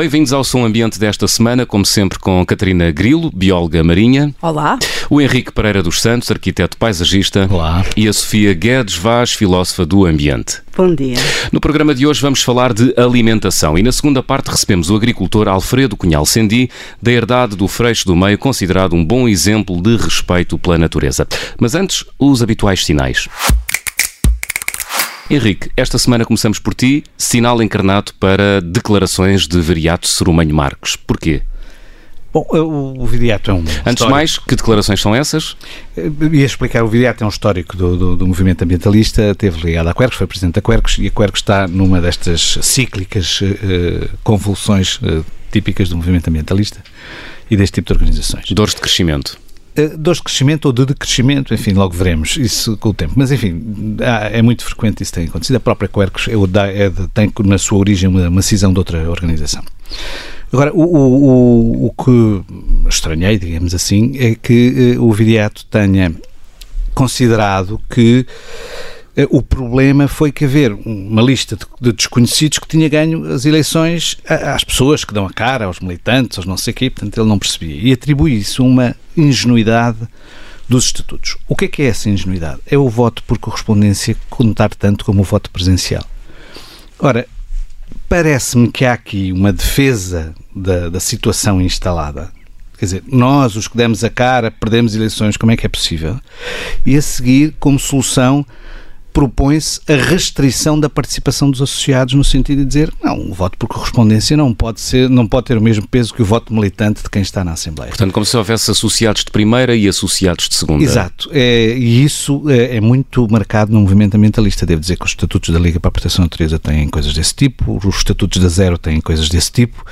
Bem-vindos ao Som Ambiente desta semana, como sempre com Catarina Grilo, bióloga marinha. Olá. O Henrique Pereira dos Santos, arquiteto paisagista. Olá. E a Sofia Guedes Vaz, filósofa do ambiente. Bom dia. No programa de hoje vamos falar de alimentação e na segunda parte recebemos o agricultor Alfredo Cunhal Sendi, da herdade do Freixo do Meio, considerado um bom exemplo de respeito pela natureza. Mas antes, os habituais sinais. Henrique, esta semana começamos por ti, sinal encarnado para declarações de Viriato Serumanho Marcos. Porquê? Bom, o, Viriato é um. Antes histórico. de mais, que declarações são essas? Eh, Ia explicar, o Viriato é um histórico do, do, do movimento ambientalista, teve ligado à Quercus, foi presidente da Quercus e a Quercus está numa destas cíclicas eh, convulsões eh, típicas do movimento ambientalista e deste tipo de organizações. Dores de crescimento. Uh, dores de crescimento ou de decrescimento, enfim, logo veremos isso com o tempo. Mas, enfim, há- é muito frequente isso ter acontecido. A própria Quercus é é tem na sua origem uma, uma cisão de outra organização. Agora, o, o, o, que estranhei, digamos assim, é que eh, o Viriato tenha considerado que eh, o problema foi que haver uma lista de, de desconhecidos que tinha ganho as eleições às pessoas que dão a cara, aos militantes, aos não sei quê, portanto ele não percebia. E atribui isso a uma ingenuidade dos estatutos. O que é que é essa ingenuidade? É o voto por correspondência contar tanto como o voto presencial. Ora, parece-me que há aqui uma defesa da, da situação instalada. Quer dizer, nós, os que demos a cara, perdemos eleições, como é que é possível? E a seguir, como solução, propõe-se a restrição da participação dos associados no sentido de dizer, não, o voto por correspondência não pode ser, não pode ter o mesmo peso que o voto militante de quem está na Assembleia. Portanto, como se houvesse associados de primeira e associados de segunda. Exato, é, e isso é, é muito marcado no movimento ambientalista. Devo dizer que os estatutos da Liga para a Proteção da Natureza têm coisas desse tipo, os estatutos da Zero têm coisas desse tipo,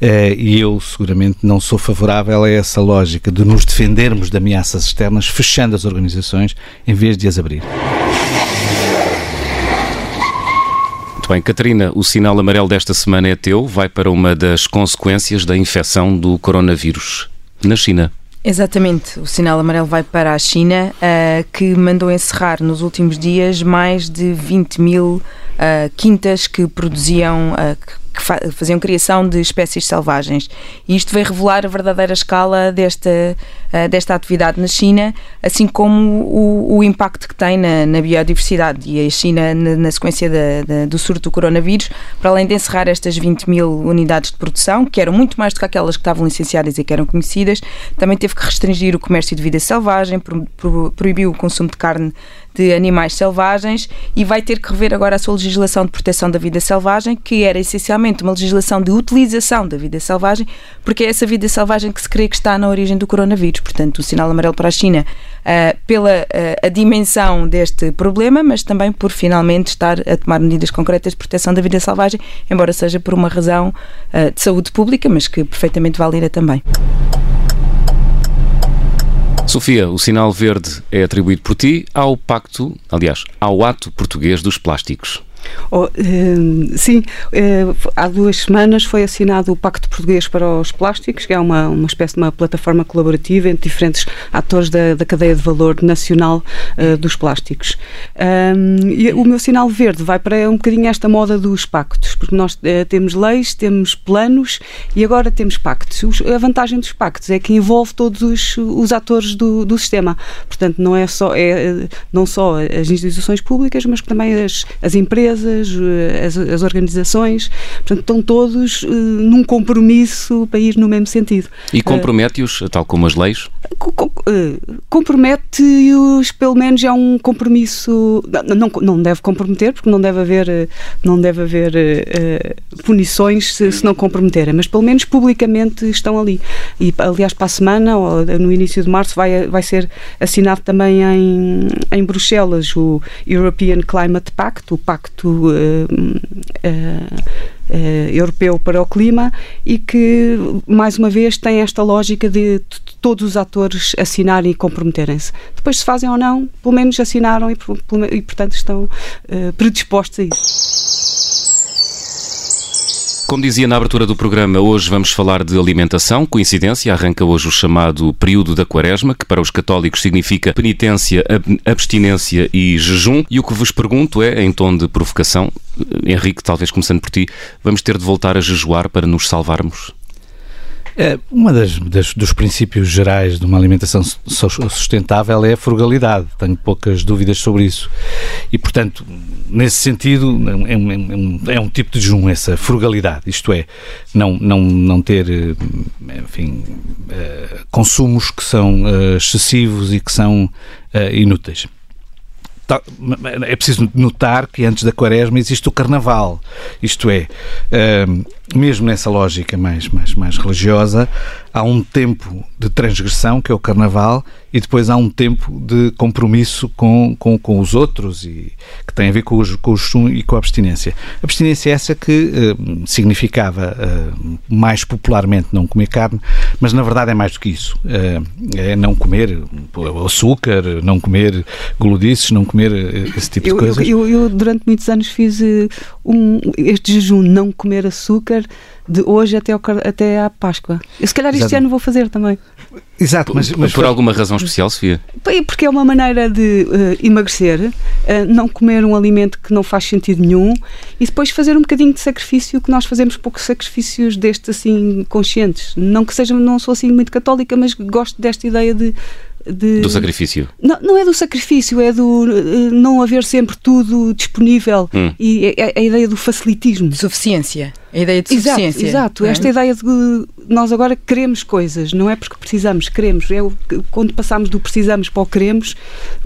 eh, e eu seguramente não sou favorável a essa lógica de nos defendermos de ameaças externas, fechando as organizações em vez de as abrir. Muito bem, Catarina, o sinal amarelo desta semana é teu, vai para uma das consequências da infecção do coronavírus na China. Exatamente, o sinal amarelo vai para a China, ah, que mandou encerrar nos últimos dias mais de 20 mil ah, quintas que produziam, ah, que que fa- faziam criação de espécies selvagens. E isto veio revelar a verdadeira escala desta, ah, desta atividade na China, assim como o, o impacto que tem na, na biodiversidade. E a China, na, na sequência da- da- do surto do coronavírus, para além de encerrar estas 20 mil unidades de produção, que eram muito mais do que aquelas que estavam licenciadas e que eram conhecidas, também teve que restringir o comércio de vida selvagem, pro- pro- proibiu o consumo de carne de animais selvagens e vai ter que rever agora a sua legislação de proteção da vida selvagem, que era essencialmente uma legislação de utilização da vida selvagem, porque é essa vida selvagem que se crê que está na origem do coronavírus. Portanto, o sinal amarelo para a China ah, pela ah, a dimensão deste problema, mas também por finalmente estar a tomar medidas concretas de proteção da vida selvagem, embora seja por uma razão ah, de saúde pública, mas que perfeitamente válida também. Sofia, o sinal verde é atribuído por ti ao pacto, aliás, ao ato português dos plásticos. Oh, eh, sim, eh, há duas semanas foi assinado o Pacto Português para os Plásticos, que é uma, uma espécie de uma plataforma colaborativa entre diferentes atores da, da cadeia de valor nacional eh, dos plásticos. Ahm, e o meu sinal verde vai para um bocadinho esta moda dos pactos, porque nós eh, temos leis, temos planos e agora temos pactos. Os- a vantagem dos pactos é que envolve todos os, os atores do, do sistema. Portanto, não é só, é, não só as instituições públicas, mas também as, as empresas empresas, as, as organizações, portanto, estão todos num compromisso para ir no mesmo sentido. E compromete-os, tal como as leis? Compromete-os, pelo menos é um compromisso, não, não deve comprometer, porque não deve haver, não deve haver uh, punições se, se não comprometerem, mas pelo menos publicamente estão ali. E, aliás, para a semana, ou no início de março, vai, vai ser assinado também em, em Bruxelas o European Climate Pact, o Pacto uh, uh, Europeu para o Clima, e que, mais uma vez, tem esta lógica de todos os atores assinarem e comprometerem-se. Depois, se fazem ou não, pelo menos assinaram e, e portanto, estão predispostos a isso. Como dizia na abertura do programa, hoje vamos falar de alimentação. Coincidência, arranca hoje o chamado período da Quaresma, que para os católicos significa penitência, abstinência e jejum. E o que vos pergunto é, em tom de provocação, Henrique, talvez começando por ti, vamos ter de voltar a jejuar para nos salvarmos? É, das, dos princípios gerais de uma alimentação sustentável é a frugalidade. Tenho poucas dúvidas sobre isso. E, portanto, nesse sentido, é um, é um, é um tipo de jejum, essa frugalidade. Isto é, não, não, não ter, enfim, uh, consumos que são uh, excessivos e que são inúteis é preciso notar que antes da quaresma existe o carnaval. Isto é, mesmo nessa lógica mais, mais, mais religiosa, há um tempo de transgressão, que é o carnaval, e depois há um tempo de compromisso com, com, com os outros, e que tem a ver com, os, com o jejum e com a abstinência. A abstinência é essa que uh, significava uh, mais popularmente não comer carne, mas na verdade é mais do que isso. Uh, é não comer açúcar, não comer gludices, não comer esse tipo eu, de coisas. Eu, eu, eu, durante muitos anos fiz um, este jejum, não comer açúcar, de hoje até, ao, até à Páscoa. Eu, se calhar este Exato. ano vou fazer também. Exato, mas, mas por alguma razão especial, Sofia? Porque é uma maneira de uh, emagrecer, uh, não comer um alimento que não faz sentido nenhum e depois fazer um bocadinho de sacrifício, que nós fazemos poucos sacrifícios destes assim conscientes. Não que seja, não sou assim muito católica, mas gosto desta ideia de de... Do sacrifício? Não, não é do sacrifício, é do uh, não haver sempre tudo disponível hum. e é, é, a ideia do facilitismo. De suficiência. A ideia de suficiência. Exato, exato. É? esta ideia de que nós agora queremos coisas, não é porque precisamos, queremos. É quando passamos do precisamos para o queremos,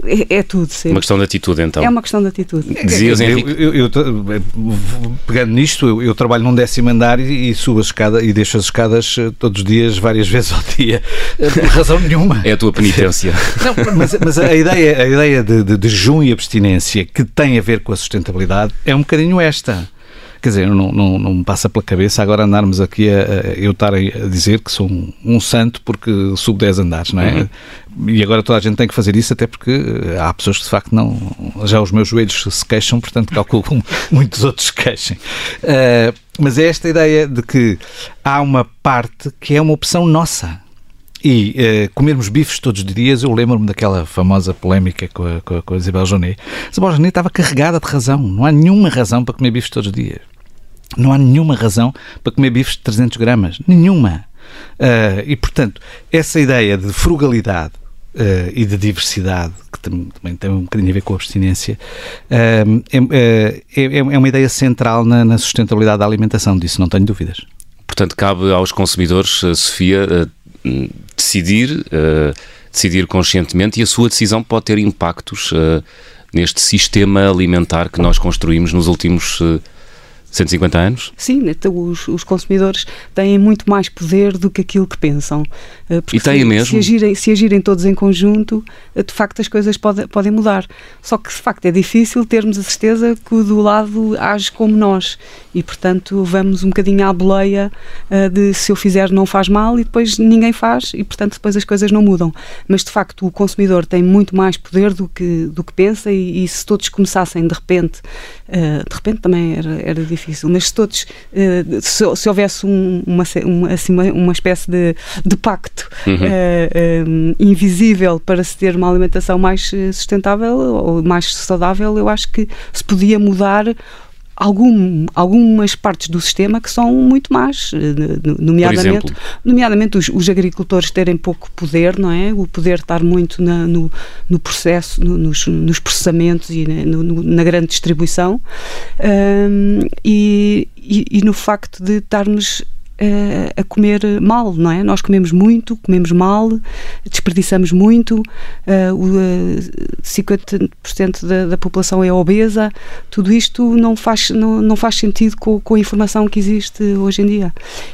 é, é tudo. Sempre. Uma questão de atitude, então. É uma questão de atitude. Dizias, Henrique? Eu, eu, eu, pegando nisto, eu, eu, trabalho num décimo andar e, e subo a escada e deixo as escadas eh, todos os dias, várias vezes ao dia, eh, por razão nenhuma. É a tua penitência. Não, mas, mas a ideia, a ideia de, de, de jejum e abstinência que tem a ver com a sustentabilidade é um bocadinho esta. Quer dizer, não, não, não me passa pela cabeça agora andarmos aqui a, a eu estar a dizer que sou um, um, santo porque subo 10 andares, não é? Uhum. E agora toda a gente tem que fazer isso, até porque eh, há pessoas que de facto não. Já os meus joelhos se queixam, portanto calculo muitos outros se queixem. Uh, mas é esta ideia de que há uma parte que é uma opção nossa. E uh, comermos bifes todos os dias, eu lembro-me daquela famosa polémica com a, com a, com a Isabel Jonet. Isabel Jonet estava carregada de razão. Não há nenhuma razão para comer bifes todos os dias. Não há nenhuma razão para comer bifes de 300 gramas. Nenhuma. Uh, e, portanto, essa ideia de frugalidade uh, e de diversidade, que também tem um bocadinho a ver com a abstinência, uh, é, é, é, uma ideia central na, na, sustentabilidade da alimentação. Disso não tenho dúvidas. Portanto, cabe aos consumidores, Sofia, decidir, decidir conscientemente e a sua decisão pode ter impactos neste sistema alimentar que nós construímos nos últimos 150 anos? Sim, então os, os consumidores têm muito mais poder do que aquilo que pensam. Eh, porque e têm se, mesmo? Se agirem, se agirem todos em conjunto, eh, de facto as coisas pode, podem mudar. Só que de facto é difícil termos a certeza que o do lado age como nós e portanto vamos um bocadinho à boleia uh, de se eu fizer não faz mal e depois ninguém faz e portanto depois as coisas não mudam. Mas de facto o consumidor tem muito mais poder do que, do que pensa e, e se todos começassem de repente, de repente também era, era difícil difícil, mas se todos, uh, se, se, houvesse um, uma, uma, assim, uma, uma espécie de, de pacto uhum. uh, eh, um, eh, invisível para se ter uma alimentação mais sustentável ou mais saudável, eu acho que se podia mudar algum, algumas partes do sistema que são muito más, eh, nomeadamente, nomeadamente os, os, agricultores terem pouco poder, não é? O poder estar muito na, no, no processo, no, nos, nos, processamentos e na, no, na grande distribuição um, e, e, e no facto de estarmos a comer mal, não é? Nós comemos muito, comemos mal, desperdiçamos muito, uh, uh, 50% da, da, população é obesa, tudo isto não faz, não, não faz sentido com, com, a informação que existe hoje em dia.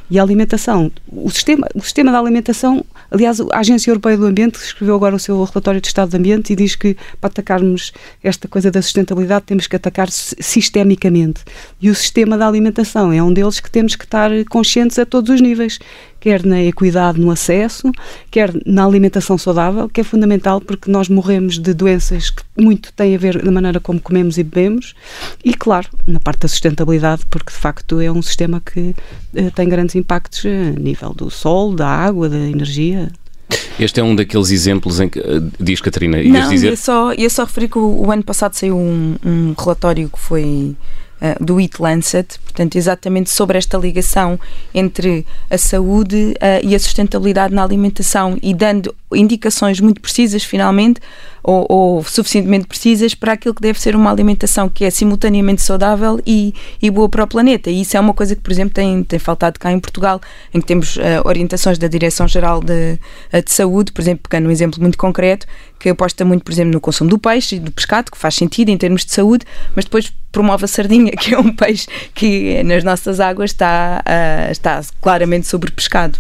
E a alimentação, o sistema, o sistema da alimentação, aliás, a Agência Europeia do Ambiente escreveu agora o seu relatório de Estado do Ambiente e diz que para atacarmos esta coisa da sustentabilidade temos que atacar sistemicamente. E o sistema da alimentação é um deles que temos que estar conscientes a todos os níveis, quer na equidade no acesso, quer na alimentação saudável, que é fundamental porque nós morremos de doenças que muito têm a ver da maneira como comemos e bebemos, e claro, na parte da sustentabilidade, porque de facto é um sistema que uh, tem grandes impactos a nível do sol, da água, da energia, este é um daqueles exemplos em que uh, diz Catarina. Não, dizer... ia só, ia só referir que o, o ano passado saiu um, um relatório que foi uh, do It Lancet, portanto, exatamente sobre esta ligação entre a saúde uh, e a sustentabilidade na alimentação e dando indicações muito precisas, finalmente, ou, ou, suficientemente precisas para aquilo que deve ser uma alimentação que é simultaneamente saudável e, e boa para o planeta. E isso é uma coisa que, por exemplo, tem, tem faltado cá em Portugal, em que temos uh, orientações da Direção-Geral de, de Saúde, por exemplo, pegando um exemplo muito concreto, que aposta muito, por exemplo, no consumo do peixe e do pescado, que faz sentido em termos de saúde, mas depois promove a sardinha, que é um peixe que nas nossas águas está, uh, está claramente sobrepescado.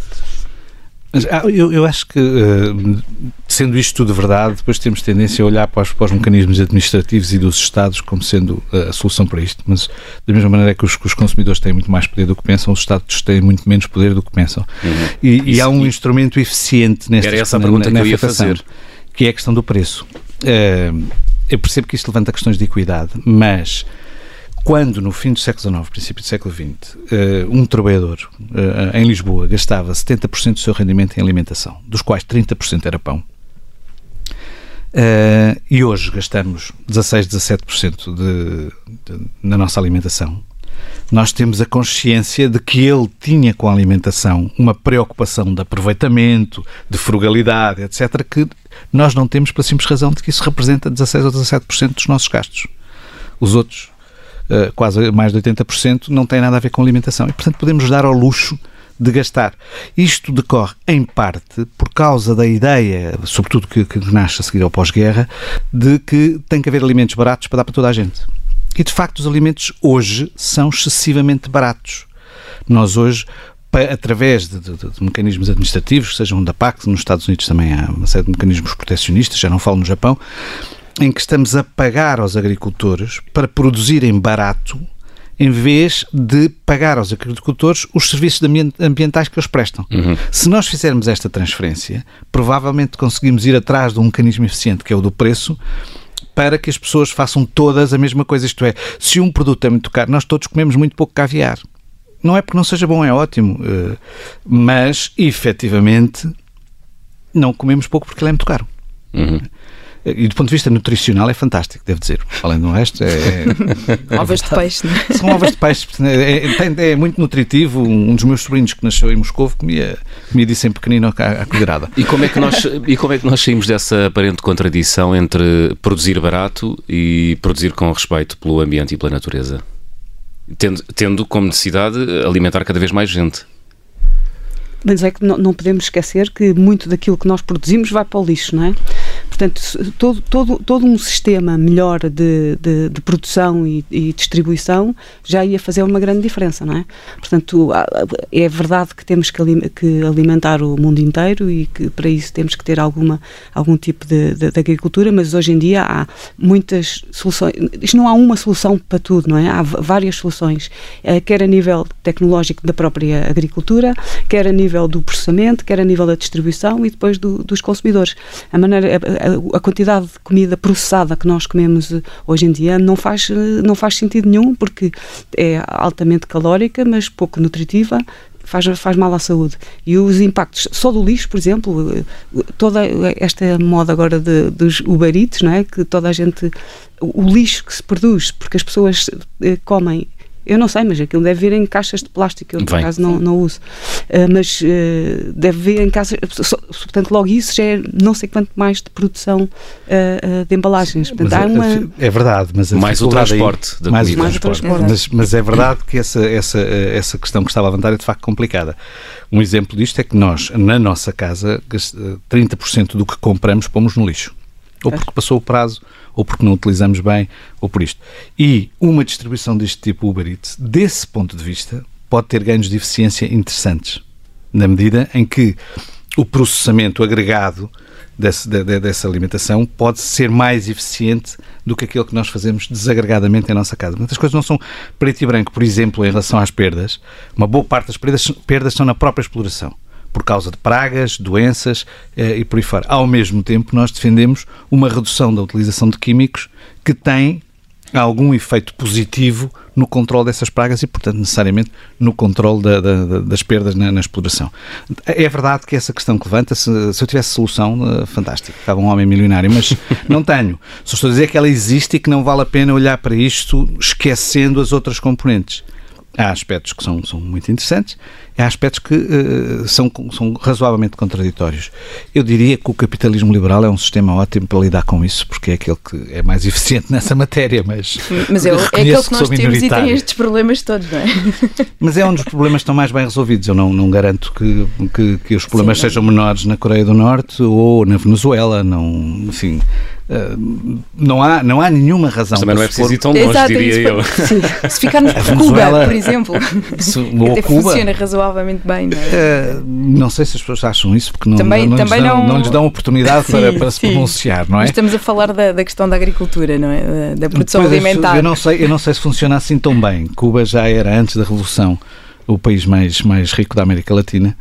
Mas ah, eu, eu, acho que, uh, sendo isto tudo verdade, depois temos tendência a olhar para os, para os mecanismos administrativos e dos Estados como sendo uh, a solução para isto. Mas, da mesma maneira que os, que os, consumidores têm muito mais poder do que pensam, os Estados têm muito menos poder do que pensam. Uhum. E, e, há um instrumento eficiente nesta Era essa a pergunta na, que eu ia fazer. Que é a questão do preço. Uh, eu percebo que isto levanta questões de equidade, mas quando no fim do século XIX, princípio do século XX, eh, um trabalhador eh, em Lisboa gastava 70% do seu rendimento em alimentação, dos quais 30% era pão, Uh, e hoje gastamos 16, 17% de, de, na nossa alimentação. Nós temos a consciência de que ele tinha com a alimentação uma preocupação de aproveitamento, de frugalidade, etc., que nós não temos pela simples razão de que isso representa 16 ou 17% dos nossos gastos. Os outros eh, quase mais de 80%, não tem nada a ver com alimentação. E, portanto, podemos dar ao luxo de gastar. Isto decorre, em parte, por causa da ideia, sobretudo que, que nasce a seguir ao pós-guerra, de que tem que haver alimentos baratos para dar para toda a gente. E, de facto, os alimentos hoje são excessivamente baratos. Nós hoje através de, de, de, mecanismos administrativos, sejam da PAC, nos Estados Unidos também há uma série de mecanismos protecionistas, já não falo no Japão, em que estamos a pagar aos agricultores para produzirem barato em vez de pagar aos agricultores os serviços ambientais que eles prestam. Uhum. Se nós fizermos esta transferência, provavelmente conseguimos ir atrás de um mecanismo eficiente, que é o do preço, para que as pessoas façam todas a mesma coisa. Isto é, se um produto é muito caro, nós todos comemos muito pouco caviar. Não é porque não seja bom, é ótimo, eh, mas efetivamente não comemos pouco porque ele é muito caro. Uhum. E do ponto de vista nutricional é fantástico, devo dizer. Além do resto, é. é ovas de peixe, não é? São ovas de peixe. É, é, é, muito nutritivo. Um dos meus sobrinhos que nasceu em Moscou comia, comia disso em pequenino à, à colherada. E como, é que nós, e como é que nós saímos dessa aparente contradição entre produzir barato e produzir com respeito pelo ambiente e pela natureza? Tendo, tendo como necessidade alimentar cada vez mais gente. Mas é que não, não podemos esquecer que muito daquilo que nós produzimos vai para o lixo, não é? Portanto, todo, todo, todo um sistema melhor de, de, de produção e, e, distribuição já ia fazer uma grande diferença, não é? Portanto, é verdade que temos que, alimentar o mundo inteiro e que para isso temos que ter alguma, algum tipo de, de, de agricultura, mas hoje em dia há muitas soluções. Isto não há uma solução para tudo, não é? Há várias soluções, eh, quer a nível tecnológico da própria agricultura, quer a nível do processamento, quer a nível da distribuição e depois do, dos consumidores. A maneira, a, quantidade de comida processada que nós comemos eh, hoje em dia não faz, eh, não faz sentido nenhum, porque é altamente calórica, mas pouco nutritiva faz, faz mal à saúde. E os impactos, só do lixo, por exemplo, toda esta moda agora de, dos ubaritos, não é? Que toda a gente, o lixo que se produz, porque as pessoas eh, comem eu não sei, mas aquilo deve vir em caixas de plástico, eu por acaso não, não uso. Uh, mas uh, deve vir em caixas. Portanto, logo isso já é não sei quanto mais de produção uh, de embalagens. Portanto, é, uma... é, verdade, mas mais o transporte aí, da mais, mais o transporte. Mas, mas, é verdade que essa, essa, essa questão que estava a levantar é de facto complicada. Um exemplo disto é que nós, na nossa casa, 30% do que compramos pomos no lixo. Ou porque passou o prazo, ou porque não utilizamos bem, ou por isto. E uma distribuição deste tipo Uber Eats, desse ponto de vista, pode ter ganhos de eficiência interessantes, na medida em que o processamento agregado desse, de, dessa alimentação pode ser mais eficiente do que aquilo que nós fazemos desagregadamente em nossa casa. Muitas coisas não são preto e branco, por exemplo, em relação às perdas. Uma boa parte das perdas, perdas são na própria exploração por causa de pragas, doenças eh, e por aí fora. Ao mesmo tempo, nós defendemos uma redução da utilização de químicos que tem algum efeito positivo no controle dessas pragas e, portanto, necessariamente no controle da, da, das perdas na, na, exploração. É verdade que essa questão que levanta, se, se eu tivesse solução, uh, fantástico, estava um homem milionário, mas não tenho. Só estou a dizer que ela existe e que não vale a pena olhar para isto esquecendo as outras componentes. Há aspectos que são, são muito interessantes há aspectos que uh, são, são razoavelmente contraditórios. Eu diria que o capitalismo liberal é um sistema ótimo para lidar com isso, porque é aquele que é mais eficiente nessa matéria, mas. Mas é, é aquele que nós temos e tem estes problemas todos, não é? Mas é um dos problemas que estão mais bem resolvidos. Eu não, não garanto que, que, que os problemas Sim, sejam menores na Coreia do Norte ou na Venezuela, não. Enfim. Não, há, não há nenhuma razão. Mas também não é preciso ir tão longe, Exato, diria eu. Se ficarmos por Cuba, por exemplo, se, até Cuba, funciona razoavelmente razoavelmente bem, não é? Uh, não sei se as pessoas acham isso, porque não, também, não, também lhes, dão, não... não lhes dão oportunidade sim, para, para se pronunciar, não é? Mas estamos a falar da, da questão da agricultura, não é? Da, produção pois alimentar. Eu não, sei, eu não sei se funciona assim tão bem. Cuba já era, antes da Revolução, o país mais, mais rico da América Latina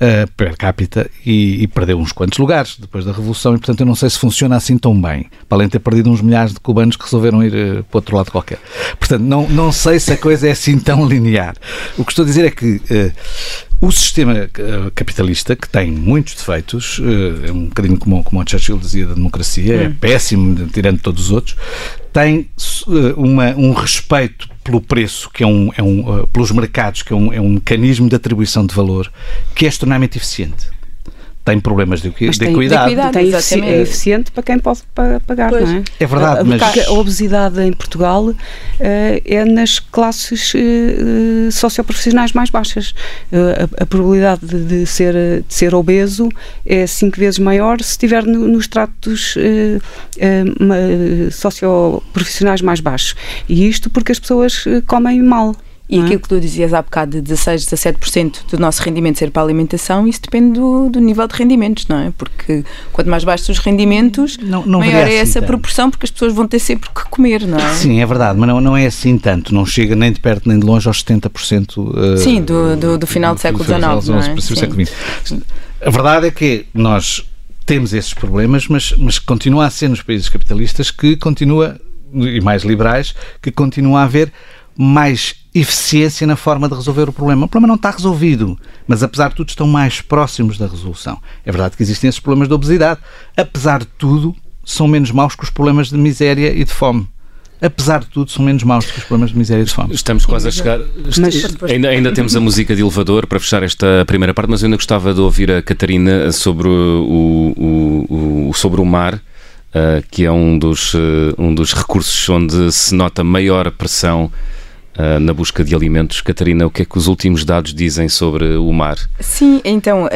uh, per capita e, e, perdeu uns quantos lugares depois da Revolução e, portanto, eu não sei se funciona assim tão bem, para além de ter perdido uns milhares de cubanos que resolveram ir uh, para outro lado qualquer. Portanto, não, não sei se a coisa é assim tão linear. O que estou a dizer é que uh, o sistema capitalista, que tem muitos defeitos, é um bocadinho como, como o Churchill dizia da democracia, é hum. é péssimo, tirando todos os outros, tem uma, um respeito pelo preço, que é um, é um uh, pelos mercados, que é um, é um mecanismo de atribuição de valor que é extremamente eficiente tem problemas de, de, tem, equidade. de. Tem é eficiente para quem pode pagar, pois. não é? É verdade, mas... A obesidade em Portugal uh, é nas classes uh, socioprofissionais mais baixas. Uh, a, a, probabilidade de, de, ser, de ser obeso é cinco vezes maior se estiver no, nos tratos socioprofissionais mais baixos. E isto porque as pessoas comem mal. E aquilo que tu dizias há bocado de 16, 17% do nosso rendimento ser para a alimentação, isso depende do, do, nível de rendimentos, não é? Porque quanto mais baixos os rendimentos, não, não maior é assim essa tanto. proporção, porque as pessoas vão ter sempre que comer, não é? Sim, é verdade, mas não, não é assim tanto. Não chega nem de perto nem de longe aos 70%. Uh, Sim, do, do, do final do, século XIX. Não é? século XX. A verdade é que nós temos esses problemas, mas, mas continua a ser nos países capitalistas que continua, e mais liberais, que continua a haver mais eficiência na forma de resolver o problema. O problema não está resolvido, mas apesar de tudo estão mais próximos da resolução. É verdade que existem esses problemas de obesidade. Apesar de tudo, são menos maus que os problemas de miséria e de fome apesar de tudo, são menos maus que os problemas de miséria e de fome. Estamos quase a chegar. Mas, ainda, ainda temos a música de elevador para fechar esta primeira parte, mas eu ainda gostava de ouvir a Catarina sobre o, o, o sobre o mar. Uh, que é um dos, uh, um dos recursos onde se nota maior pressão uh, na busca de alimentos. Catarina, o que é que os últimos dados dizem sobre o mar? Sim, então,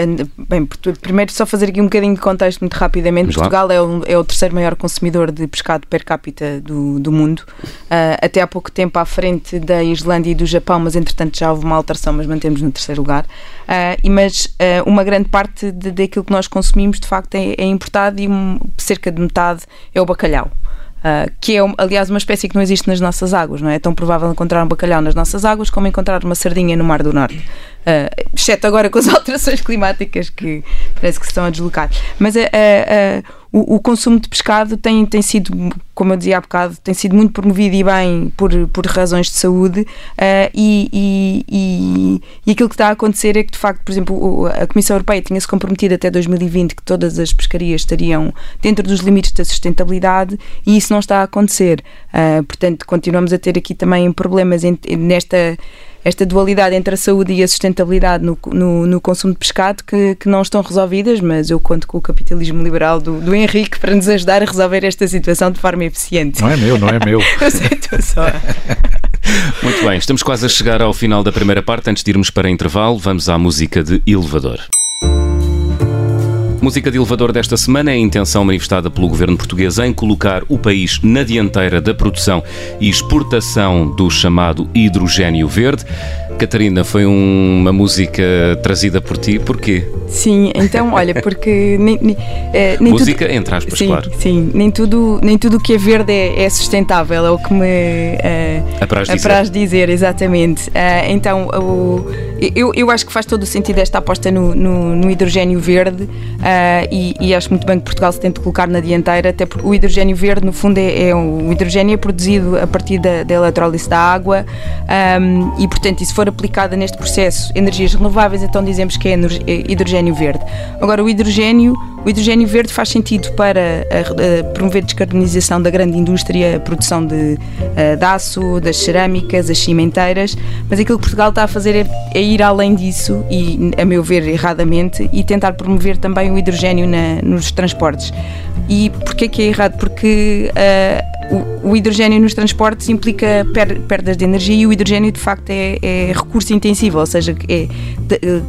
bem, primeiro só fazer aqui um bocadinho de contexto muito rapidamente. Vamos Portugal é o, é o, terceiro maior consumidor de pescado per capita do, do mundo. Uh, até há pouco tempo à frente da Islândia e do Japão, mas entretanto já houve uma alteração, mas mantemos no terceiro lugar. Uh, mas uh, uma grande parte de, daquilo que nós consumimos de facto é, é importado e um, cerca de metade é o bacalhau. Uh, que é, aliás, uma espécie que não existe nas nossas águas, não é? É tão provável encontrar um bacalhau nas nossas águas como encontrar uma sardinha no Mar do Norte. Uh, exceto agora com as alterações climáticas que parece que se estão a deslocar. Mas uh, o, o, consumo de pescado tem, tem sido, como eu dizia há bocado, tem sido muito promovido e bem por, por razões de saúde uh, e, e, e, e, aquilo que está a acontecer é que, de facto, por exemplo, a Comissão Europeia tinha-se comprometido até 2020 que todas as pescarias estariam dentro dos limites da sustentabilidade e isso não está a acontecer. Uh, portanto, continuamos a ter aqui também problemas em, nesta esta dualidade entre a saúde e a sustentabilidade no, no, no consumo de pescado que, que, não estão resolvidas, mas eu conto com o capitalismo liberal do, do, Henrique para nos ajudar a resolver esta situação de forma eficiente. Não é meu, não é meu. eu sei, só. Muito bem, estamos quase a chegar ao final da primeira parte. Antes de irmos para intervalo, vamos à música de elevador. Música de elevador desta semana é a intenção manifestada pelo governo português em colocar o país na dianteira da produção e exportação do chamado hidrogênio verde. Catarina, foi um, uma música trazida por ti, porquê? Sim, então, olha, porque nem, nem, eh, nem música, tudo, entre aspas, sim, claro. Sim, nem tudo, nem tudo que é verde é, é sustentável, é o que me uh, apraz, dizer. apraz dizer, exatamente. Uh, então, o, eu, eu acho que faz todo o sentido esta aposta no, no, no hidrogênio verde uh, e, e, acho muito bem que Portugal se tente colocar na dianteira, até porque o hidrogênio verde, no fundo, é, é o hidrogênio é produzido a partir da, da eletrólise da água um, e, portanto, se for aplicada neste processo energias renováveis, então dizemos que é, é hidrogênio verde. Agora, o hidrogênio, o hidrogênio verde faz sentido para a, a promover a descarbonização da grande indústria, a produção de, uh, de aço, das cerâmicas, as cimenteiras, mas aquilo que Portugal está a fazer é, é ir além disso e, a meu ver, erradamente, e tentar promover também o hidrogênio na, nos transportes. E porquê que é errado? Porque o, o, hidrogênio nos transportes implica per, perdas de energia e o hidrogênio, de facto, é, é recurso intensivo, ou seja, é de,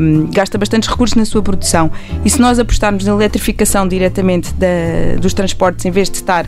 um, gasta bastantes recursos na sua produção. E se nós apostarmos na eletrificação diretamente da, dos transportes, em vez de estar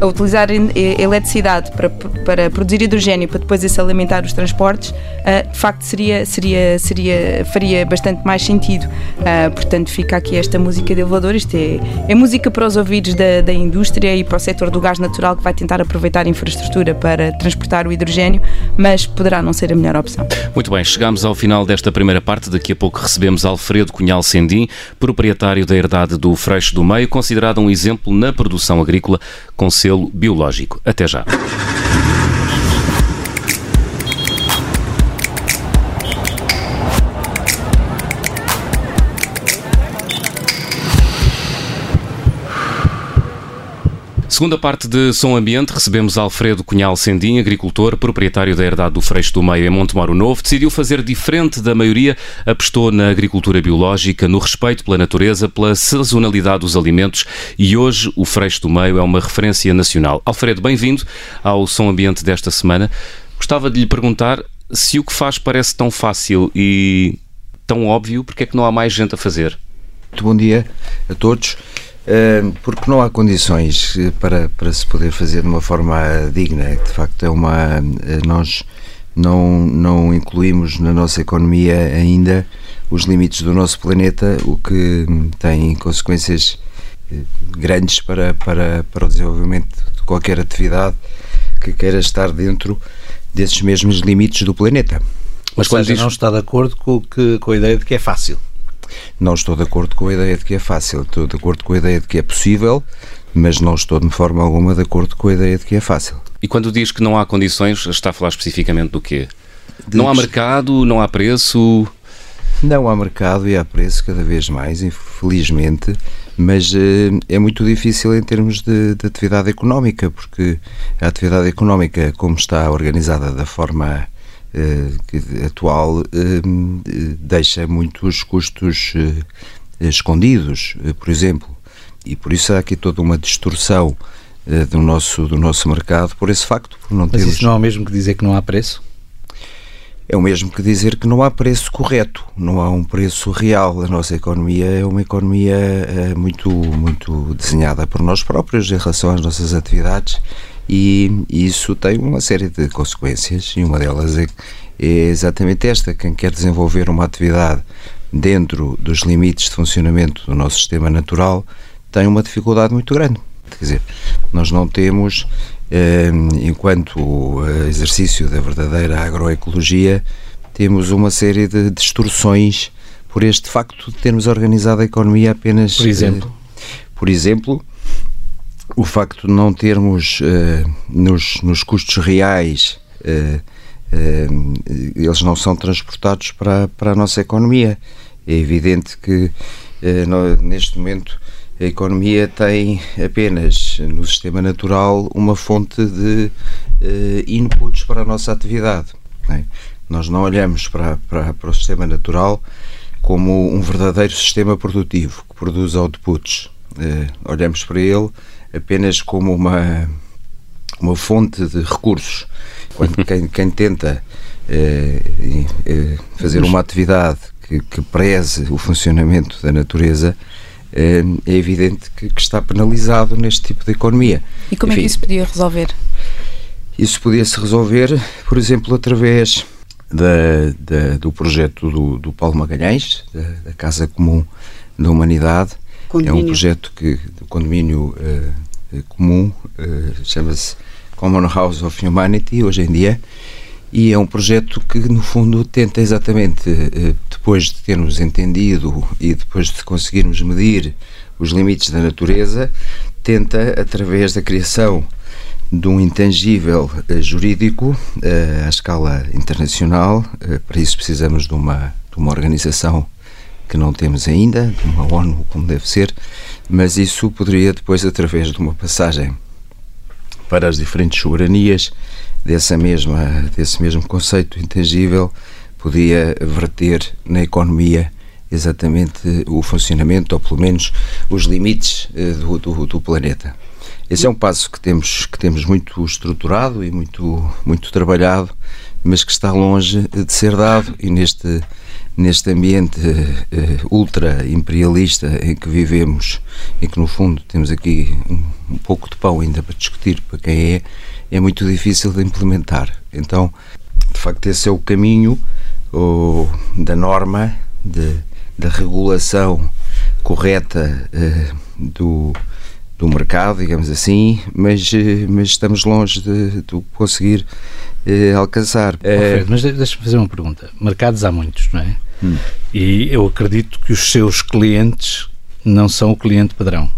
a utilizar eletricidade para, para produzir hidrogênio para depois esse alimentar os transportes, uh, de facto seria, seria, seria, faria bastante mais sentido. Uh, portanto, fica aqui esta música de elevador. Isto é, é música para os ouvidos da, da indústria e para o setor do gás natural que vai tentar aproveitar a infraestrutura para transportar o hidrogênio, mas poderá não ser a melhor opção. Muito bem, chegamos ao final desta primeira parte. Daqui a pouco recebemos Alfredo Cunhal Sendim, proprietário da herdade do Freixo do Meio, considerado um exemplo na produção agrícola com selo biológico. Até já. Segunda parte de Som Ambiente, recebemos Alfredo Cunhal Sendim, agricultor, proprietário da herdade do Freixo do Meio em Montemoro Novo. Decidiu fazer diferente da maioria, apostou na agricultura biológica, no respeito pela natureza, pela sazonalidade dos alimentos e hoje o Freixo do Meio é uma referência nacional. Alfredo, bem-vindo ao Som Ambiente desta semana. Gostava de lhe perguntar se o que faz parece tão fácil e tão óbvio, porque é que não há mais gente a fazer? Muito bom dia a todos porque não há condições eh, para, para se poder fazer de uma forma digna. De facto, é uma. Eh, nós não, não incluímos na nossa economia ainda os limites do nosso planeta, o que tem consequências eh, grandes para, para, para o desenvolvimento de qualquer atividade que queira estar dentro desses mesmos limites do planeta. Mas quando diz... não está de acordo com, que, com a ideia de que é fácil. Não estou de acordo com a ideia de que é fácil, estou de acordo com a ideia de que é possível, mas não estou de forma alguma de acordo com a ideia de que é fácil. E quando diz que não há condições, está a falar especificamente do quê? De não há mercado, não há preço? Não há mercado e há preço cada vez mais, infelizmente, mas uh, é muito difícil em termos de, de, atividade económica, porque a atividade económica, como está organizada da forma atual uh, deixa muitos custos uh, escondidos, por exemplo, e por isso há aqui toda uma distorção do nosso do nosso mercado por esse facto. Por não Mas termos... isso não é o mesmo que dizer que não há preço? É o mesmo que dizer que não há preço correto, não há um preço real. A nossa economia é uma economia muito, muito desenhada por nós próprios em relação às nossas atividades e isso tem uma série de consequências e uma delas é, é exatamente esta: quem quer desenvolver uma atividade dentro dos limites de funcionamento do nosso sistema natural tem uma dificuldade muito grande. Quer dizer, nós não temos, eh, enquanto exercício da verdadeira agroecologia, temos uma série de distorções por este facto de termos organizado a economia apenas. Por exemplo? Por exemplo, o facto de não termos uh, nos, nos custos reais, uh, uh, eles não são transportados para, para a nossa economia. É evidente que neste momento a economia tem apenas no sistema natural uma fonte de inputs para a nossa atividade. É? Nós não olhamos para, para, para o sistema natural como um verdadeiro sistema produtivo que produz outputs. olhamos para ele apenas como uma, uma fonte de recursos. Quando quem, quem tenta eh, eh, fazer uma atividade que, que, preze o funcionamento da natureza, eh, é evidente que, que, está penalizado neste tipo de economia. E como Enfim, é que isso podia resolver? Isso podia-se resolver, por exemplo, através da, da, do projeto do, do Paulo Magalhães, da, da Casa Comum da Humanidade. Condomínio. É um projeto que, do condomínio uh, eh, comum, eh, chama-se Common House of Humanity, hoje em dia, e é um projeto que, no fundo, tenta exatamente, eh, depois de termos entendido e depois de conseguirmos medir os limites da natureza, tenta, através da criação de um intangível jurídico à escala internacional, para isso precisamos de uma, de uma organização que não temos ainda, de uma ONU como deve ser, mas isso poderia depois, através de uma passagem para as diferentes soberanias dessa mesma, desse mesmo conceito intangível, podia verter na economia exatamente o funcionamento, ou pelo menos os limites eh, do, do, do planeta. Esse é um passo que temos, que temos muito estruturado e muito, muito trabalhado, mas que está longe de ser dado e neste neste ambiente uh, ultra imperialista em que vivemos e que no fundo temos aqui um, um, pouco de pão ainda para discutir para quem é, é muito difícil de implementar. Então, de facto, esse é o caminho o, da norma, de, da regulação correta uh, do, do mercado, digamos assim, mas, mas estamos longe de, de conseguir alcançar. Oh, mas deixa-me fazer uma pergunta. Mercados há muitos, não é? Hum. E eu acredito que os seus clientes não são o cliente padrão.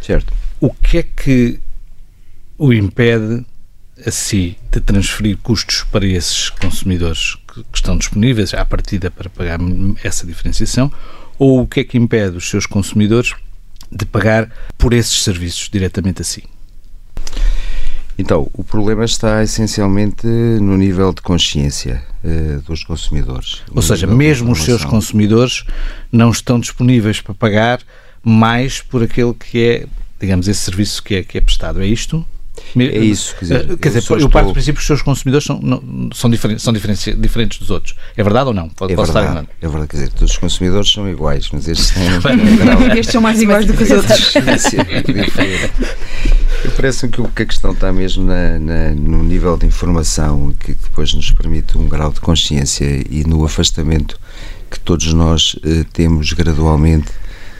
Certo. O que é que o impede a si de transferir custos para esses consumidores que, que estão disponíveis à partida para pagar essa diferenciação? Ou o que é que impede os seus consumidores de pagar por esses serviços diretamente assim? Então, o problema está essencialmente no nível de consciência uh, dos consumidores. Ou seja, mesmo os seus consumidores não estão disponíveis para pagar mais por aquele que é, digamos, esse serviço que é, que é prestado. É isto? É isso, quer dizer, eh, quer dizer eu, eu parto do princípio que os seus consumidores são, não, são, diferentes, são diferentes, diferentes dos outros. É verdade ou não? Pode, é verdade, é verdade, quer dizer, todos os consumidores são iguais, mas estes são, estes são mais iguais do que os outros. Parece-me que, que a questão está mesmo na, na, no nível de informação que depois nos permite um grau de consciência e no afastamento que todos nós eh, temos gradualmente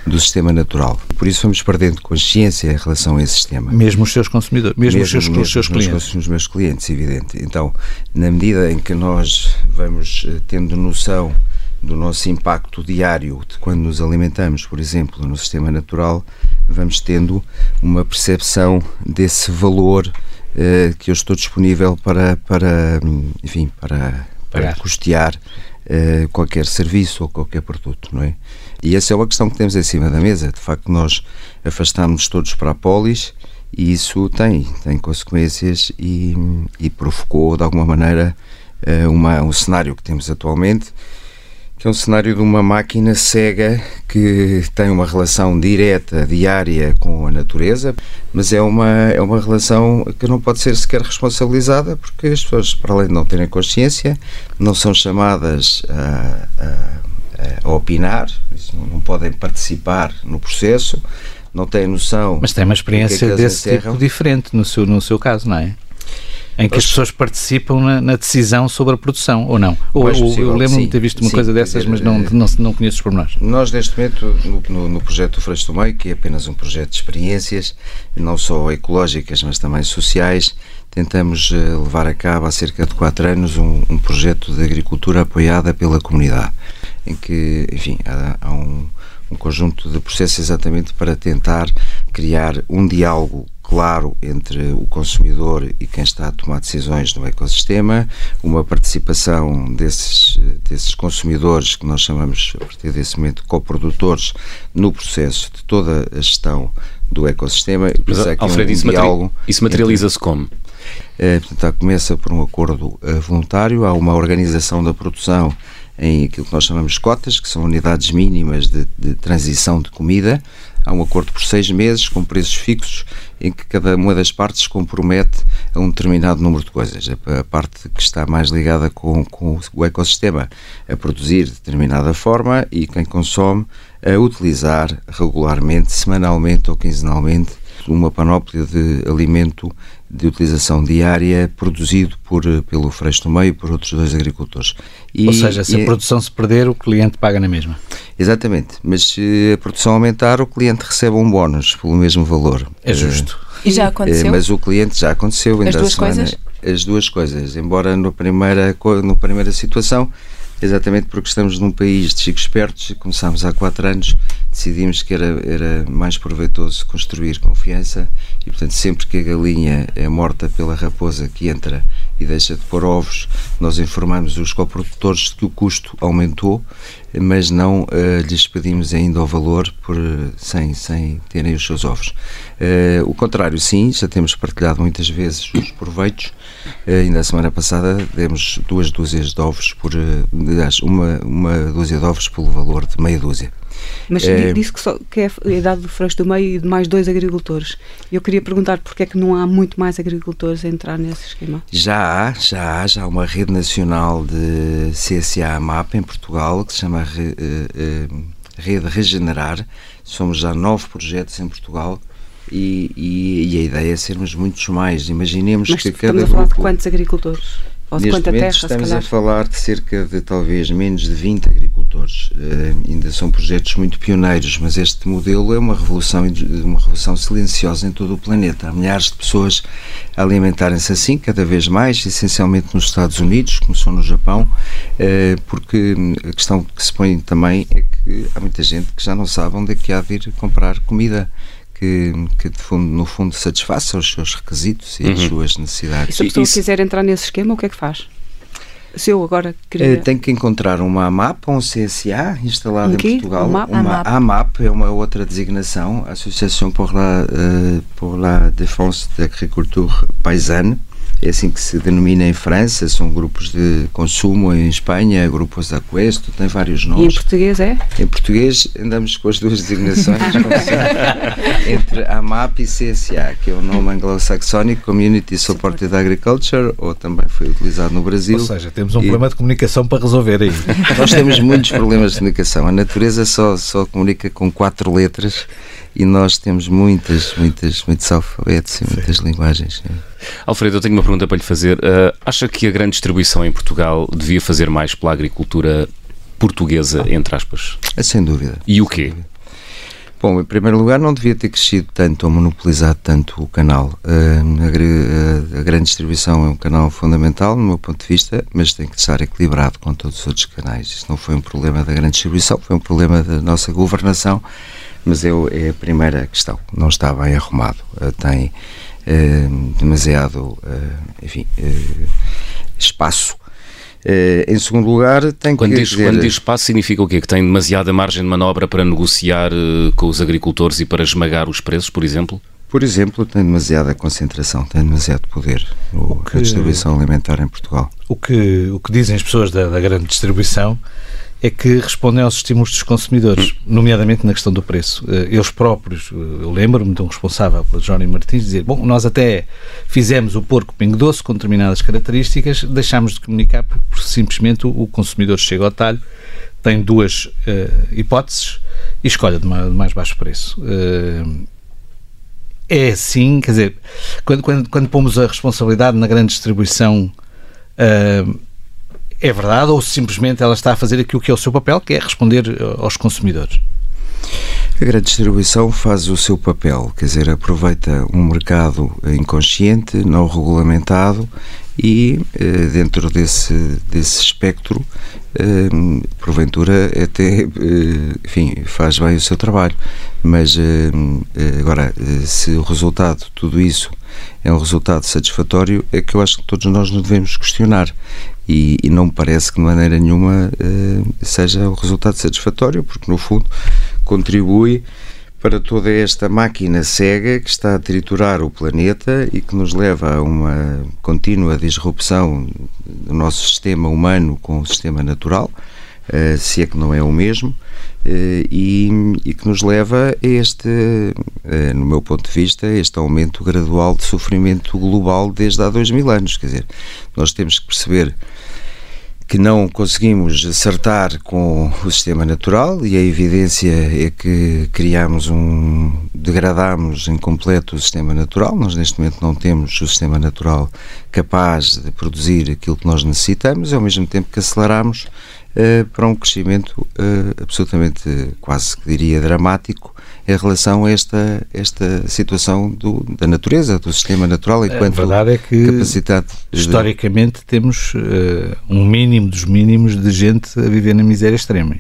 do sistema natural. Por isso vamos perdendo consciência em relação a esse sistema. Mesmo os seus consumidores, mesmo, mesmo os seus, mesmo os seus clientes. Os meus clientes, evidente. Então, na medida em que nós vamos eh, tendo noção do nosso impacto diário de quando nos alimentamos, por exemplo, no sistema natural, vamos tendo uma percepção desse valor uh, que eu estou disponível para, para enfim, para, para custear uh, qualquer serviço ou qualquer produto, não é? E essa é uma questão que temos em cima da mesa. De facto, nós afastamos todos para a polis e isso tem, tem consequências e, e provocou, de alguma maneira, uh, uma, um cenário que temos atualmente que é um cenário de uma máquina cega que tem uma relação direta, diária com a natureza, mas é uma, é uma relação que não pode ser sequer responsabilizada porque as pessoas, para além de não terem consciência, não são chamadas a, a, a opinar, não podem participar no processo, não têm noção. Mas tem uma experiência é desse tipo diferente no seu, no seu caso, não é? Em que as pessoas participam na, na, decisão sobre a produção, ou não? Ou, eu lembro-me de ter visto uma sim, coisa dessas, dizer, mas não, não, não conheço os pormenores. Nós, neste momento, no, no, no projeto do Freixo do Meio, que é apenas um projeto de experiências, não só ecológicas, mas também sociais, tentamos eh, levar a cabo há cerca de quatro anos um, um projeto de agricultura apoiada pela comunidade, em que, enfim, há, há um um conjunto de processos exatamente para tentar criar um diálogo claro entre o consumidor e quem está a tomar decisões no ecossistema, uma participação desses, desses consumidores, que nós chamamos a partir desse momento coprodutores, no processo de toda a gestão do ecossistema. Mas, Alfredo, um isso, diálogo isso materializa-se como? É, portanto, começa por um acordo uh, voluntário, há uma organização da produção em aquilo que nós chamamos de cotas, que são unidades mínimas de, de transição de comida. Há um acordo por seis meses, com preços fixos, em que cada uma das partes se compromete a um determinado número de coisas. A parte que está mais ligada com, com o ecossistema a produzir de determinada forma e quem consome a utilizar regularmente, semanalmente ou quinzenalmente, uma panóplia de alimento de utilização diária produzido por, pelo Freixo do Meio e por outros dois agricultores. E, Ou seja, se a produção se perder, o cliente paga na mesma. Exatamente, mas se a produção aumentar, o cliente recebe um bónus pelo mesmo valor. É justo. E já aconteceu? Mas o cliente já aconteceu. As duas semana, coisas? As duas coisas, embora na primeira, na primeira situação exatamente porque estamos num país de chicos espertos começámos há quatro anos, decidimos que era, era mais proveitoso construir confiança e, portanto, sempre que a galinha é morta pela raposa que entra e deixa de pôr ovos, nós informamos os coprodutores que o custo aumentou, mas não uh, lhes pedimos ainda o valor por, sem, sem terem os seus ovos. Uh, o contrário, sim, já temos partilhado muitas vezes os proveitos. Uh, ainda a semana passada demos duas dúzias de ovos por, aliás, uma, uma dúzia de ovos pelo valor de meia dúzia. Mas é... disse que, só, que é a idade do Freixo do Meio e de mais dois agricultores. Eu queria perguntar porque é que não há muito mais agricultores a entrar nesse esquema? Já há, já há, já há uma rede nacional de CSA MAP em Portugal que se chama Rede Regenerar. Somos já nove projetos em Portugal e, e, e, a ideia é sermos muitos mais. Imaginemos Mas que cada grupo... a falar de quantos agricultores? Ou de momento terra, estamos a falar de cerca de talvez menos de 20 agricultores. Uh, ainda são projetos muito pioneiros, mas este modelo é uma revolução, uma revolução silenciosa em todo o planeta. Há milhares de pessoas a alimentarem-se assim, cada vez mais, essencialmente nos Estados Unidos, começou no Japão, uh, porque a questão que se põe também é que há muita gente que já não sabe onde é que há de ir comprar comida que, que fundo, no fundo satisfaça os seus requisitos e uhum. as suas necessidades. E se a pessoa Isso... quiser entrar nesse esquema, o que é que faz? Se eu agora queria... Tem que encontrar uma AMAP ou um CSA instalado um em Portugal. Uma, uma AMAP. AMAP é uma outra designação, Associação pour la, uh, pour la Défense d'Agriculture Paysanne, é assim que se denomina em França, são grupos de consumo, em Espanha, grupos Aquesto, tem vários nomes. E em português é? Em português andamos com as duas designações, entre AMAP e CSA, que é o nome anglo-saxónico, Community Supported Agriculture, ou também foi utilizado no Brasil. Ou seja, temos um e... problema de comunicação para resolver aí. Nós temos muitos problemas de comunicação. A natureza só, só comunica com quatro letras e nós temos muitas, muitas, muitos alfabetos e muitas Sim. linguagens. Alfredo, eu tenho uma pergunta para lhe fazer. Uh, acha que a grande distribuição em Portugal devia fazer mais pela agricultura portuguesa, entre aspas? É, sem dúvida. E o quê? Bom, em primeiro lugar, não devia ter crescido tanto ou monopolizado tanto o canal. Uh, a, a, grande distribuição é um canal fundamental, no meu ponto de vista, mas tem que estar equilibrado com todos os outros canais. Isso não foi um problema da grande distribuição, foi um problema da nossa governação mas eu, é a primeira questão. Não está bem arrumado. Uh, tem demasiado, uh, enfim, espaço. em segundo lugar, tem quando que diz, dizer... Quando diz espaço, significa o quê? Que tem demasiada margem de manobra para negociar com os agricultores e para esmagar os preços, por exemplo? Por exemplo, tem demasiada concentração, tem demasiado poder no, que, na distribuição alimentar em Portugal. O que, o que dizem as pessoas da, da grande distribuição é que respondem aos estímulos dos consumidores, nomeadamente na questão do preço. Eh, eles próprios, eh, eu lembro-me de um responsável, o Johnny Martins, dizer: Bom, nós até fizemos o porco pingo doce com determinadas características, deixámos de comunicar porque, simplesmente o consumidor chega ao talho, tem duas uh, hipóteses e escolhe de mais, de mais baixo preço. Uh, é assim, quer dizer, quando, quando, quando pomos a responsabilidade na grande distribuição. Uh, é verdade ou simplesmente ela está a fazer aquilo que é o seu papel, que é responder eh, aos consumidores? A grande distribuição faz o seu papel, quer dizer, aproveita um mercado inconsciente, não regulamentado e dentro desse, desse espectro porventura até enfim, faz bem o seu trabalho mas agora se o resultado de tudo isso é um resultado satisfatório é que eu acho que todos nós nos devemos questionar e, e não me parece que de maneira nenhuma seja o resultado satisfatório porque no fundo contribui para toda esta máquina cega que está a triturar o planeta e que nos leva a uma contínua disrupção do nosso sistema humano com o sistema natural, eh, se é que não é o mesmo, eh, e, e que nos leva a este, eh, no meu ponto de vista, este aumento gradual de sofrimento global desde há dois mil anos. Quer dizer, nós temos que perceber que não conseguimos acertar com o sistema natural e a evidência é que criamos um degradamos em completo o sistema natural. Nós neste momento não temos o sistema natural capaz de produzir aquilo que nós necessitamos, ao mesmo tempo que aceleramos uh, para um crescimento uh, absolutamente quase que diria dramático em relação a esta, esta situação do, da natureza, do sistema natural, enquanto a verdade é que, capacidade. Historicamente, de... temos uh, um mínimo dos mínimos de gente a viver na miséria extrema.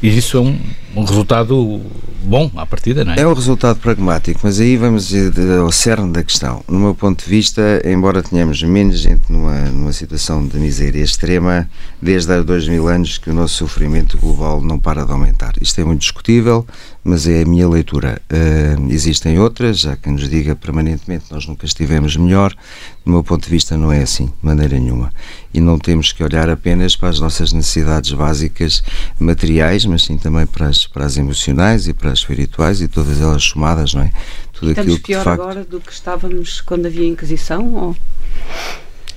E isso é um, um, resultado bom à partida, não é? É um resultado pragmático, mas aí vamos ao cerne da questão. No meu ponto de vista, embora tenhamos menos gente numa, numa situação de miséria extrema, desde há dois mil anos que o nosso sofrimento global não para de aumentar. Isto é muito discutível, mas é a minha leitura. Uh, existem outras, há quem nos diga permanentemente nós nunca estivemos melhor. Do meu ponto de vista, não é assim, de maneira nenhuma. E não temos que olhar apenas para as nossas necessidades básicas materiais, mas sim também para as, para as emocionais e para as espirituais e todas elas somadas, não é? Tudo Estamos aquilo pior que, facto... agora do que estávamos quando havia Inquisição? Ou?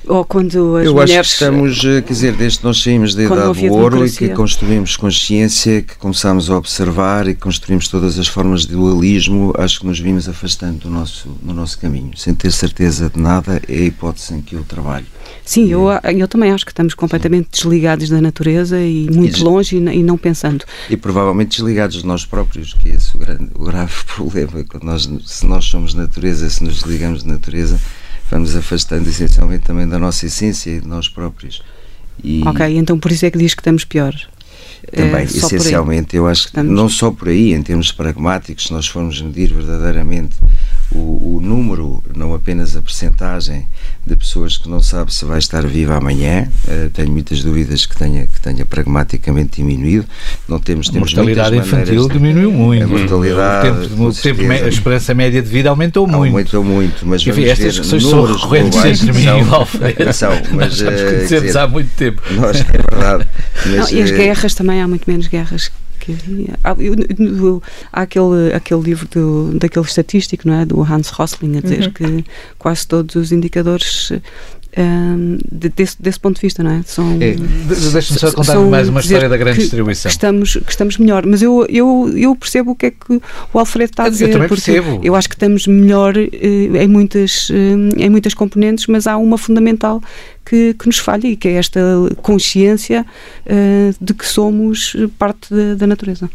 Ou quando as Eu mulheres... acho que estamos, eh, quer dizer, desde que nós saímos da idade do ouro e que construímos consciência, que começámos a observar e que construímos todas as formas de dualismo, acho que nos vimos afastando do nosso, do nosso caminho. Sem ter certeza de nada, é a hipótese em que eu trabalho. Sim, eu, eu também acho que estamos completamente desligados da natureza e muito e, longe e, e, não pensando. E provavelmente desligados de nós próprios, que é esse o, grande, o grave problema. Quando nós, se nós somos natureza, se nos desligamos de natureza, vamos afastando essencialmente também da nossa essência e de nós próprios. E ok, então por isso é que diz que estamos pior. Também, é, essencialmente, eu acho que estamos... não só por aí, em termos pragmáticos, se nós formos medir verdadeiramente o, o, número, não apenas a percentagem de pessoas que não sabe se vai estar viva amanhã. Uh, tenho muitas dúvidas que tenha, que tenha pragmaticamente diminuído. Não temos, a mortalidade infantil de... diminuiu muito. A mortalidade. O tempo, tempo a esperança média de vida aumentou muito. Aumentou muito, mas Enfim, estas questões são recorrentes entre mim e o Alfredo. São, mas, nós conhecemos há muito tempo. Nós, é verdade. Mas, não, e as uh, guerras também, há muito menos guerras que havia. Há, há aquele, aquele livro do, daquele estatístico, não é? Do Hans Rosling, a dizer uhum. que quase todos os indicadores um, desse, desse, ponto de vista, não é? São, é, Deixa-me só contar mais uma história da grande que, distribuição. Que estamos, que estamos melhor, mas eu, eu, eu percebo o que é que o Alfredo está a dizer. Eu também percebo. Eu acho que estamos melhor eh, em, muitas, eh, em muitas componentes, mas há uma fundamental que, que nos falha e que é esta consciência uh, de que somos parte da, da natureza.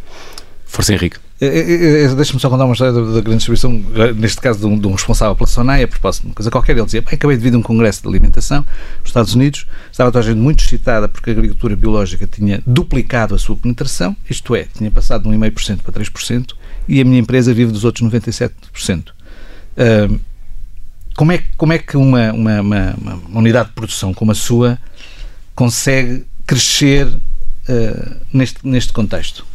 Força Henrique. Deixa-me só contar uma história da, da grande distribuição, neste caso de um, de um responsável pela SONAI, a propósito de uma coisa qualquer. Ele dizia: acabei de vir de um congresso de alimentação nos Estados Unidos, estava toda a gente muito excitada porque a agricultura biológica tinha duplicado a sua penetração, isto é, tinha passado de 1,5% para 3%, e a minha empresa vive dos outros 97%. Uh, como, é, como é que uma, uma, uma, uma, unidade de produção como a sua consegue crescer uh, neste, neste contexto?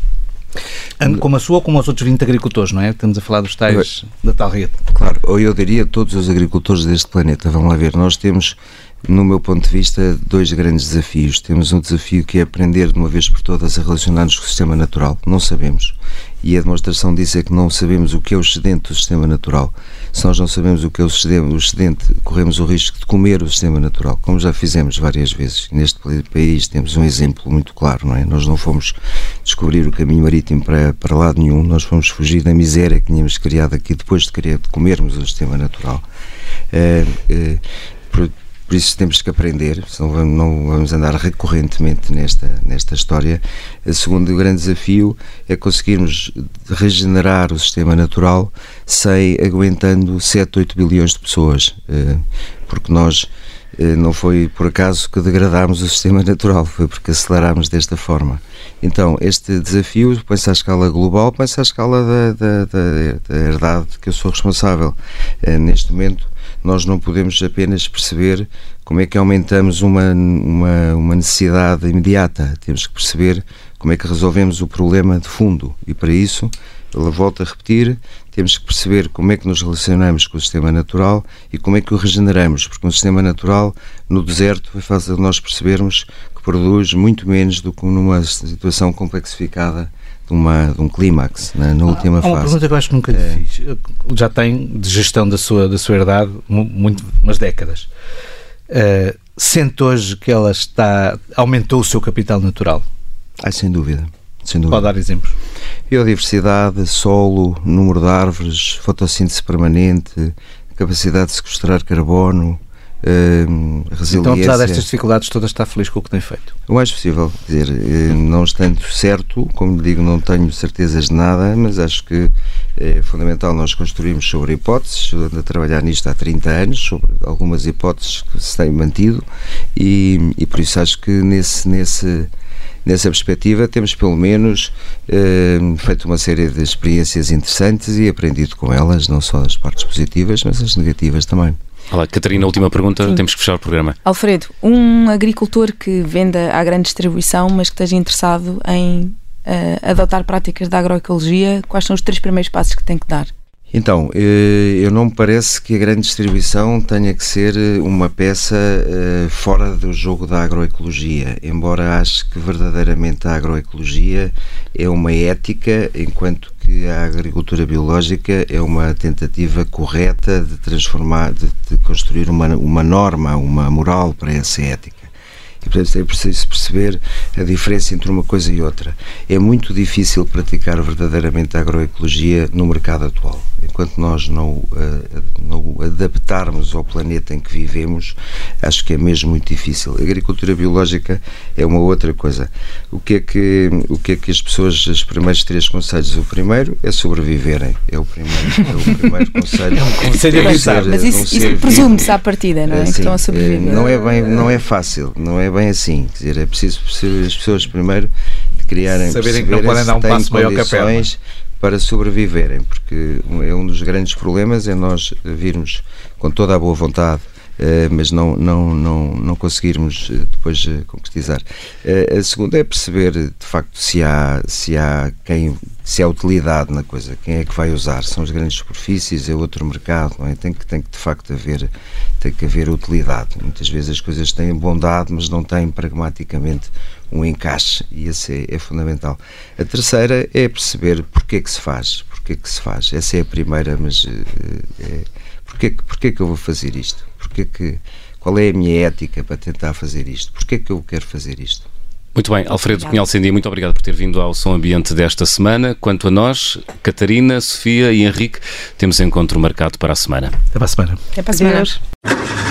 Como a sua ou como os outros 20 agricultores, não é? Estamos a falar dos tais da tal rede. Claro, ou eu diria todos os agricultores deste planeta. Vamos lá ver, nós temos, no meu ponto de vista, dois grandes desafios. Temos um desafio que é aprender de uma vez por todas a relacionar-nos com o sistema natural. Não sabemos. E a demonstração disso é que não sabemos o que é o excedente do sistema natural. Se nós não sabemos o que é o excedente, corremos o risco de comer o sistema natural, como já fizemos várias vezes. Neste país temos um exemplo muito claro, não é? Nós não fomos descobrir o caminho marítimo para, para lado nenhum, nós fomos fugir da miséria que tínhamos criado aqui depois de querer de comermos o sistema natural. Uh, uh, por isso temos que aprender, senão não vamos andar recorrentemente nesta, nesta história. O segundo grande desafio é conseguirmos regenerar o sistema natural sem aguentando 7, 8 bilhões de pessoas, eh, porque nós Eh, não foi por acaso que degradámos o sistema natural, foi porque acelerámos desta forma. Então, este desafio põe-se à escala global, põe-se à escala da, da, da, da herdade que eu sou responsável. Eh, neste momento, nós não podemos apenas perceber como é que aumentamos uma, uma, uma necessidade imediata, temos que perceber como é que resolvemos o problema de fundo e para isso volto a repetir, temos que perceber como é que nos relacionamos com o sistema natural e como é que o regeneramos, porque um sistema natural no deserto vai fazer nós percebermos que produz muito menos do que numa situação complexificada de, uma, de um clímax, na, na última Há fase. Uma pergunta que eu acho que nunca é. fiz. Já tem de gestão da sua, da sua herdade muito, umas décadas. Uh, sente hoje que ela está aumentou o seu capital natural? Ah, sem dúvida. Sem dúvida. Pode dar exemplos? Biodiversidade, solo, número de árvores, fotossíntese permanente, capacidade de sequestrar carbono, resiliência. Então, apesar destas dificuldades todas, está feliz com o que tem feito? O mais possível. Quer dizer, eh, não estando certo, como digo, não tenho certezas de nada, mas acho que é fundamental nós construirmos sobre hipóteses, ando a trabalhar nisto há 30 anos, sobre algumas hipóteses que se têm mantido e, e por isso acho que nesse, nesse nessa perspectiva, temos pelo menos eh, feito uma série de experiências interessantes e aprendido com elas, não só as partes positivas, mas as negativas também. Olá, Catarina, última pergunta, Sim. temos que fechar o programa. Alfredo, um agricultor que venda à grande distribuição, mas que esteja interessado em uh, adotar práticas da agroecologia, quais são os três primeiros passos que tem que dar? Então, eh, eu não me parece que a grande distribuição tenha que ser eh, uma peça eh, fora do jogo da agroecologia, embora acho que verdadeiramente a agroecologia é uma ética, enquanto que a agricultura biológica é uma tentativa correta de transformar, de, de construir uma, uma norma, uma moral para essa ética. E, portanto, é preciso perceber a diferença entre uma coisa e outra. É muito difícil praticar verdadeiramente a agroecologia no mercado atual. Enquanto nós não, uh, não adaptarmos ao planeta em que vivemos, acho que é mesmo muito difícil. A agricultura biológica é uma outra coisa. O que é que, o que, é que as pessoas, os primeiros três conselhos? O primeiro é sobreviverem. É o primeiro, é o primeiro conselho. É um conselho a Mas isso, isso presume-se à partida, não é? Assim, que estão a sobreviver. Não é, bem, não é fácil, não é bem assim. Quer dizer, é preciso as pessoas primeiro criarem saberem que não podem dar um passo maior que a perna para sobreviverem, porque é um dos grandes problemas é nós virmos com toda a boa vontade mas não, não, não, não conseguirmos uh, depois uh, concretizar. a segunda é perceber de facto se há, se há quem se há utilidade na coisa, quem é que vai usar? São as grandes superfícies, é outro mercado, é? Tem que, tem que de facto haver, tem que haver utilidade. Muitas vezes as coisas têm bondade, mas não têm pragmaticamente um encaixe e esse é, é fundamental. A terceira é perceber porque é que se faz, porque é que se faz. Essa é a primeira, mas é, porque, porque que eu vou fazer isto? Porque que, qual é a minha ética para tentar fazer isto? Porque é que eu quero fazer isto? Muito bem, Alfredo Cunhal Sendia, muito obrigado por ter vindo ao Som Ambiente desta semana. Quanto a nós, Catarina, Sofia e Henrique, temos encontro marcado para a semana. Até para a semana. Até para a semana.